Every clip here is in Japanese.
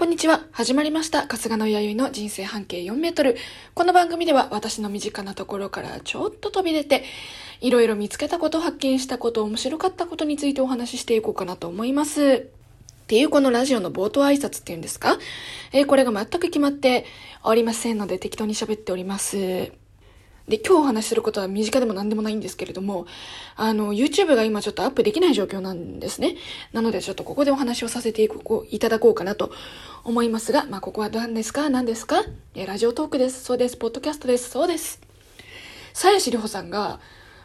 こんにちは。始まりました。春日野弥生の人生半径4メートル。この番組では私の身近なところからちょっと飛び出て、いろいろ見つけたこと、発見したこと、面白かったことについてお話ししていこうかなと思います。っていうこのラジオの冒頭挨拶っていうんですか？えー、これが全く決まっておりませんので適当に喋っております。で、今日お話しすることは身近でも何でもないんですけれども、あの、YouTube が今ちょっとアップできない状況なんですね。なのでちょっとここでお話をさせていただこうかなと思いますが、まあ、ここは何ですか？何ですか？え、ラジオトークです。そうです。ポッドキャストです。そうです。さやしりほさんが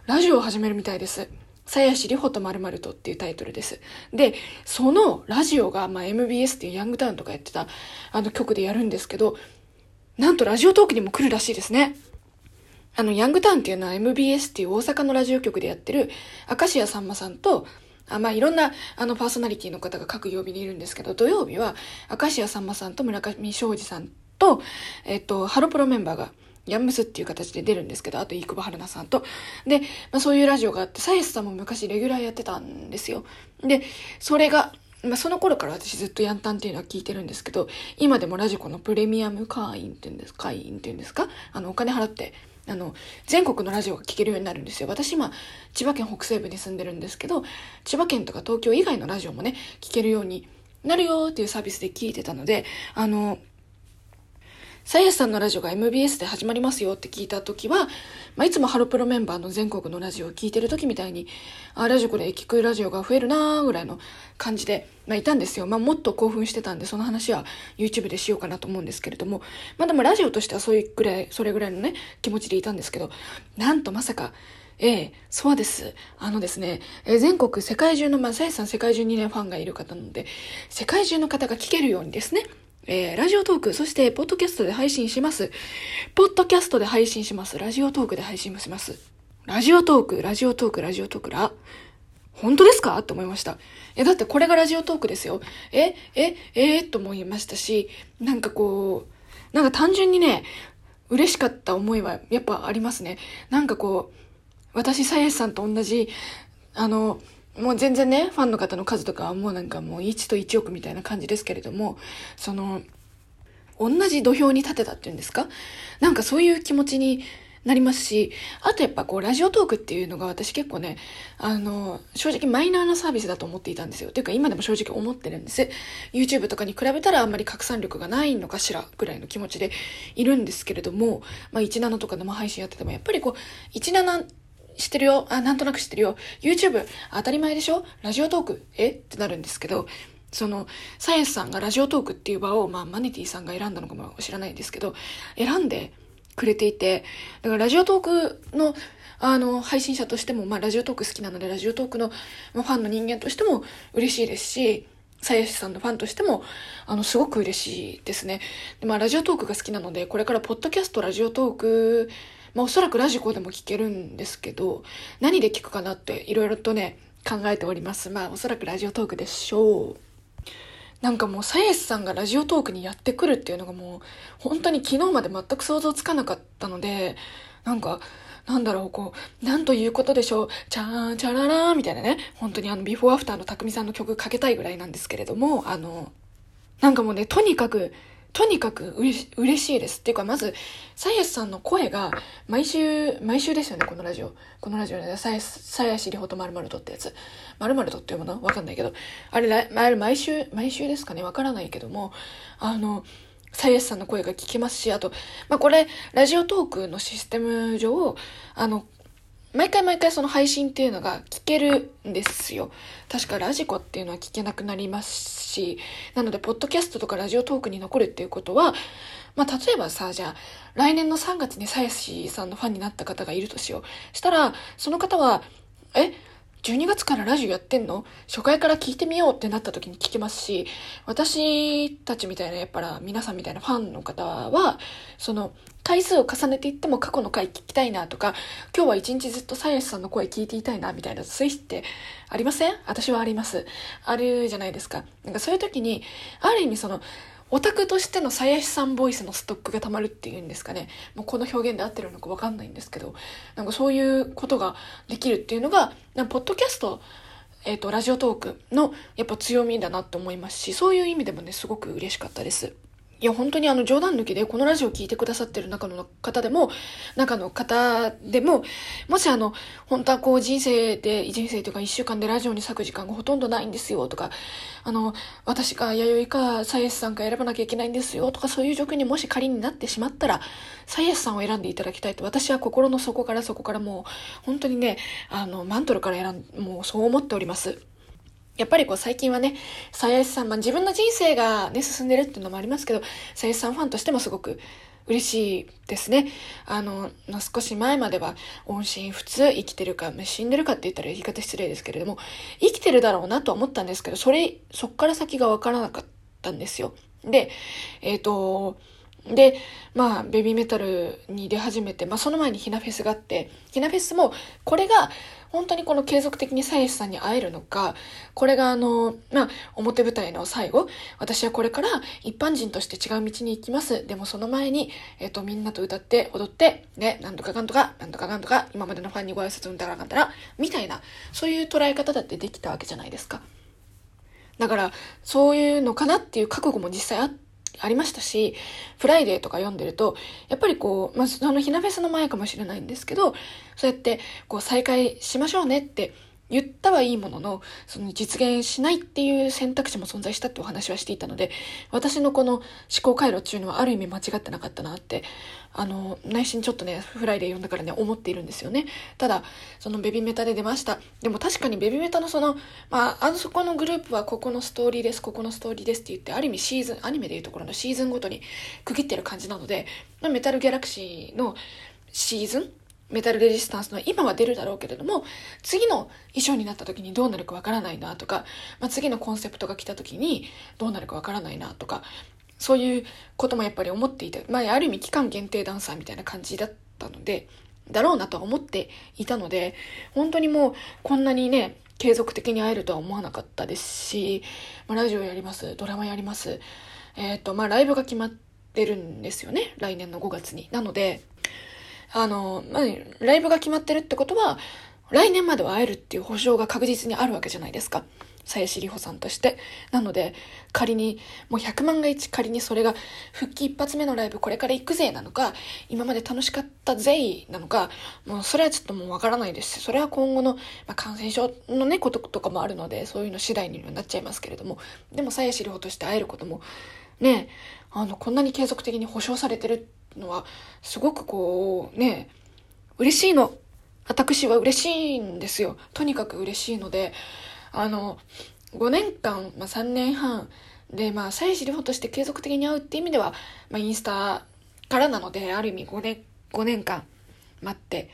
ラジオを始めるみたいです。さやしりほとまるまるとっていうタイトルです。で、そのラジオが、まあ、MBS っていうヤングタウンとかやってたあの曲でやるんですけど、なんとラジオトークにも来るらしいですね。あの、ヤングタウンっていうのは MBS っていう大阪のラジオ局でやってる、明石家さんまさんと、あまあ、いろんな、あの、パーソナリティの方が各曜日にいるんですけど、土曜日は、明石家さんまさんと村上昌司さんと、えっと、ハロプロメンバーが、ヤンムスっていう形で出るんですけど、あと、生久保春菜さんと。で、まあ、そういうラジオがあって、サイエスさんも昔レギュラーやってたんですよ。で、それが、まあ、その頃から私ずっとヤンタンっていうのは聞いてるんですけど、今でもラジコのプレミアム会員っていうんです、会員っていうんですか？あの、お金払って、あの、全国のラジオが聴けるようになるんですよ。私今、千葉県北西部に住んでるんですけど、千葉県とか東京以外のラジオもね、聴けるようになるよっていうサービスで聞いてたので、あの、さやさんのラジオが MBS で始まりますよって聞いた時は、まあ、いつもハロプロメンバーの全国のラジオを聞いてる時みたいに、あ、ラジコで聞くラジオが増えるなーぐらいの感じで、まあ、いたんですよ。まあ、もっと興奮してたんで、その話は YouTube でしようかなと思うんですけれども、まあ、でもラジオとしてはそういうぐらい、それぐらいのね、気持ちでいたんですけど、なんとまさか、ええ、そうです。あのですね、え全国、世界中の、まあ、さやさん世界中にね、ファンがいる方なので、世界中の方が聞けるようにですね、えー、ラジオトーク、そして、ポッドキャストで配信します。ポッドキャストで配信します。ラジオトークで配信もします。ラジオトーク、ラジオトーク、ラジオトークら。本当ですか？と思いました。え、だってこれがラジオトークですよ。え、え、えー、と思いましたし、なんかこう、なんか単純にね、嬉しかった思いはやっぱありますね。なんかこう、私、さやしさんと同じ、あの、もう全然ね、ファンの方の数とかはもうなんかもう1と1億みたいな感じですけれども、その、同じ土俵に立てたっていうんですか？なんかそういう気持ちになりますし、あとやっぱこう、ラジオトークっていうのが私結構ね、あの、正直マイナーなサービスだと思っていたんですよ。というか今でも正直思ってるんです。YouTube とかに比べたらあんまり拡散力がないのかしらぐらいの気持ちでいるんですけれども、まあ17とか生配信やっててもやっぱりこう、17知ってるよ。あ、なんとなく知ってるよ。YouTube、当たり前でしょ？ラジオトーク、え？ってなるんですけど、その、サイエンスさんがラジオトークっていう場を、まあ、マネティさんが選んだのかも知らないですけど、選んでくれていて、だからラジオトークの、あの、配信者としても、まあ、ラジオトーク好きなので、ラジオトークの、まあ、ファンの人間としても嬉しいですし、さやしさんのファンとしても、あの、すごく嬉しいですね。で、まあ、ラジオトークが好きなので、これからポッドキャスト、ラジオトークまあおそらくラジコでも聞けるんですけど、何で聞くかなっていろいろとね、考えております。まあおそらくラジオトークでしょう。なんかもう、サイエスさんがラジオトークにやってくるっていうのがもう、本当に昨日まで全く想像つかなかったので、なんか、なんだろう、こう、なんということでしょう、チャーン、チャララーみたいなね、本当にあの、ビフォーアフターの匠さんの曲かけたいぐらいなんですけれども、あの、なんかもうね、とにかく、とにかくうれし嬉しいです。っていうか、まず、さやしさんの声が、毎週、毎週ですよね、このラジオ。このラジオで、さや、さやしりほとまるまるとってやつ。まるまるとっていうものわかんないけど。あれ、あれ毎週、毎週ですかねわからないけども、あの、さやしさんの声が聞けますし、あと、まあ、これ、ラジオトークのシステム上、あの、毎回毎回その配信っていうのが聞けるんですよ。確かラジコっていうのは聞けなくなりますし、なので、ポッドキャストとかラジオトークに残るっていうことは、まあ、例えばさ、じゃあ、来年の3月にさやしさんのファンになった方がいるとしよう。したら、その方は、え12月からラジオやってんの？初回から聞いてみようってなった時に聞けますし、私たちみたいな、やっぱら皆さんみたいなファンの方は、その、回数を重ねていっても過去の回聞きたいなとか、今日は一日ずっとサイエスさんの声聞いていたいなみたいなスイッチってありません？私はあります。あるじゃないですか。なんかそういう時に、ある意味その、オタクとしての鞘師さんボイスのストックが溜まるっていうんですかね。もうこの表現で合ってるのかわかんないんですけど、なんかそういうことができるっていうのが、なんかポッドキャストえっ、と、ラジオトークのやっぱ強みだなと思いますし、そういう意味でもね、すごく嬉しかったです。いや、本当にあの冗談抜きで、このラジオを聞いてくださってる中の方でも、中の方でも、もしあの、本当はこう人生で、人生というか一週間でラジオに咲く時間がほとんどないんですよとか、あの、私か弥生かサイエスさんか選ばなきゃいけないんですよとか、そういう状況にもし仮になってしまったら、サイエスさんを選んでいただきたいと、私は心の底からそこからもう、本当にね、あの、マントルから選ん、もうそう思っております。やっぱりこう最近はね、さやしさん、まあ自分の人生がね、進んでるっていうのもありますけど、さやしさんファンとしてもすごく嬉しいですね。あの、少し前までは音信不通、生きてるか、死んでるかって言ったら言い方失礼ですけれども、生きてるだろうなとは思ったんですけど、それ、そっから先がわからなかったんですよ。で、えっ、ー、と、で、まあ、ベビーメタルに出始めて、まあ、その前にひなフェスがあって、ひなフェスも、これが、本当にこの継続的にサイエスさんに会えるのか、これがあの、まあ、表舞台の最後、私はこれから一般人として違う道に行きます。でもその前に、えっ、と、みんなと歌って踊って、ね、なんとかかんとか、なんとかかんとか、今までのファンにご挨拶うんだらかんだら、みたいな、そういう捉え方だってできたわけじゃないですか。だから、そういうのかなっていう覚悟も実際あって、ありましたし、フライデーとか読んでると、やっぱりこう、まあ、そのひなフェスの前かもしれないんですけど、そうやって、こう、再開しましょうねって言ったはいいものの、その実現しないっていう選択肢も存在したってお話はしていたので、私のこの思考回路っていうのはある意味間違ってなかったなって、あの、内心ちょっとね、フライデー読んだからね、思っているんですよね。ただ、その BABYMETAL出ました。でも確かに BABYMETALのその、まあ、あそこのグループはここのストーリーです、ここのストーリーですって言って、ある意味シーズン、アニメでいうところのシーズンごとに区切ってる感じなので、メタルギャラクシーのシーズンメタルレジスタンスの今は出るだろうけれども、次の衣装になった時にどうなるかわからないなとか、まあ、次のコンセプトが来た時にどうなるかわからないなとか、そういうこともやっぱり思っていて、まあ、ある意味期間限定ダンサーみたいな感じだったので、だろうなとは思っていたので、本当にもうこんなにね、継続的に会えるとは思わなかったですし、まあ、ラジオやります、ドラマやります。えっ、ー、と、まあ、ライブが決まってるんですよね、来年の5月に。なので、あの、まあ、ライブが決まってるってことは、来年までは会えるっていう保証が確実にあるわけじゃないですか。鞘りほさんとして。なので、仮に、もう100万が一仮にそれが復帰一発目のライブこれから行くぜなのか、今まで楽しかったぜいなのか、もうそれはちょっともうわからないですし、それは今後の、まあ、感染症のね、こととかもあるので、そういうの次第にはなっちゃいますけれども、でも鞘りほとして会えることも、ね、あの、こんなに継続的に保証されてるのは、すごくこう、ね、嬉しいの。私は嬉しいんですよ。とにかく嬉しいので、あの、5年間、まあ、3年半で、まあ、妻子両方として継続的に会うっていう意味では、まあ、インスタからなので、ある意味5年、5年間待って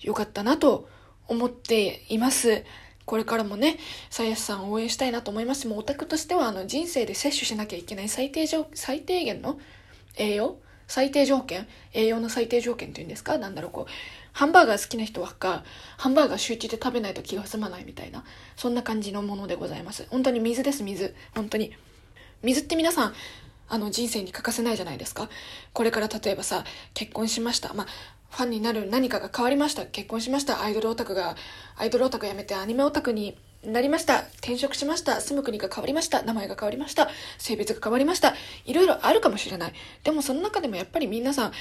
よかったなと思っています。これからもね、さやさんを応援したいなと思いますし、もうオタクとしては、あの、人生で摂取しなきゃいけない最低上、最低限の栄養最低条件？栄養の最低条件っていうんですか？なんだろう、こう、ハンバーガー好きな人はか、ハンバーガー週一で食べないと気が済まないみたいな、そんな感じのものでございます。本当に水です、水。本当に。水って皆さん、あの人生に欠かせないじゃないですか。これから例えばさ、結婚しました。まあ、ファンになる何かが変わりました。結婚しました。アイドルオタクが、アイドルオタクやめてアニメオタクになりました。転職しました。住む国が変わりました。名前が変わりました。性別が変わりました。いろいろあるかもしれない。でもその中でもやっぱり皆さん、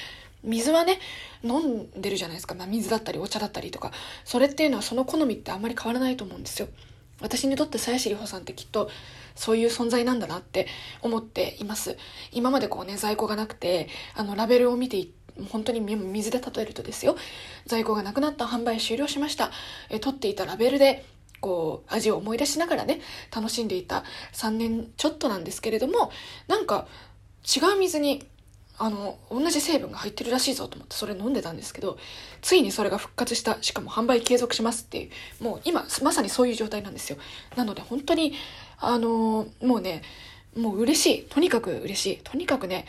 水はね、飲んでるじゃないですか。まあ、水だったりお茶だったりとか。それっていうのはその好みってあんまり変わらないと思うんですよ。私にとって鞘師里穂さんってきっとそういう存在なんだなって思っています。今までこうね、在庫がなくて、あの、ラベルを見て本当に水で例えるとですよ。在庫がなくなった販売終了しました。え、取っていたラベルでこう、味を思い出しながらね、楽しんでいた3年ちょっとなんですけれども、なんか違う水に、あの、同じ成分が入ってるらしいぞと思ってそれ飲んでたんですけど、ついにそれが復活した。しかも販売継続しますっていう、もう今、まさにそういう状態なんですよ。なので本当に、あの、もうね、もう嬉しい。とにかく嬉しい。とにかくね、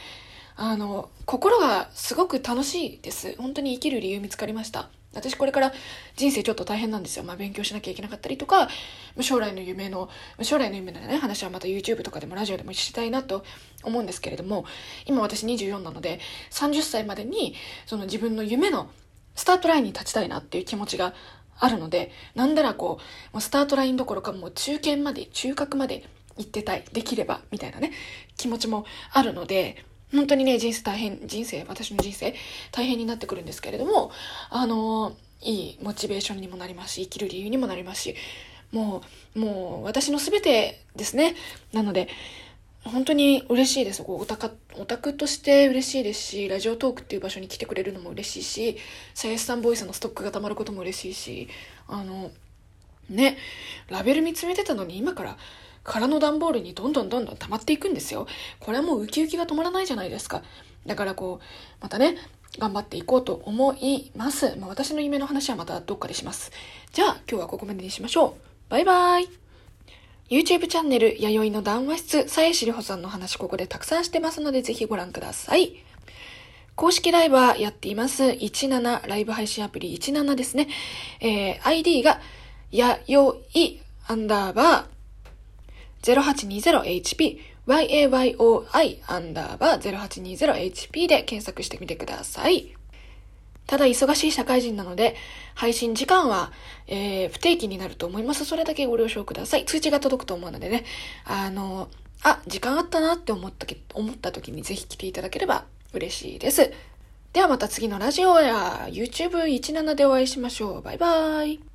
あの、心がすごく楽しいです。本当に生きる理由見つかりました。私これから人生ちょっと大変なんですよ。まあ勉強しなきゃいけなかったりとか、将来の夢の、将来の夢のね、話はまた YouTube とかでもラジオでもしたいなと思うんですけれども、今私24なので、30歳までにその自分の夢のスタートラインに立ちたいなっていう気持ちがあるので、なんならこう、もうスタートラインどころかもう中堅まで、中核まで行ってたい、できれば、みたいなね、気持ちもあるので、本当にね、人生大変、人生、私の人生、大変になってくるんですけれども、あのいいモチベーションにもなりますし、生きる理由にもなりますし、もう、もう、私の全てですね。なので、本当に嬉しいです。こうオタク、オタクとして嬉しいですし、ラジオトークっていう場所に来てくれるのも嬉しいし、さやしさんボイスのストックが溜まることも嬉しいし、あの、ね、ラベル見つめてたのに今から空の段ボールにどんどんどんどん溜まっていくんですよ。これはもうウキウキが止まらないじゃないですか。だからこう、またね、頑張っていこうと思います。まあ、私の夢の話はまたどっかでします。じゃあ今日はここまでにしましょう。バイバイ。YouTube チャンネル、弥生の談話室、さえしりほさんの話ここでたくさんしてますのでぜひご覧ください。公式ライブはやっています。17、ライブ配信アプリ17ですね。えー、ID が、やよい、アンダーバー、0820HP、yayoi アンダーバー 0820HP で検索してみてください。ただ忙しい社会人なので、配信時間は、えー、不定期になると思います。それだけご了承ください。通知が届くと思うのでね、あの、あ、時間あったなって思った思った時にぜひ来ていただければ嬉しいです。ではまた次のラジオや YouTube17 でお会いしましょう。バイバーイ。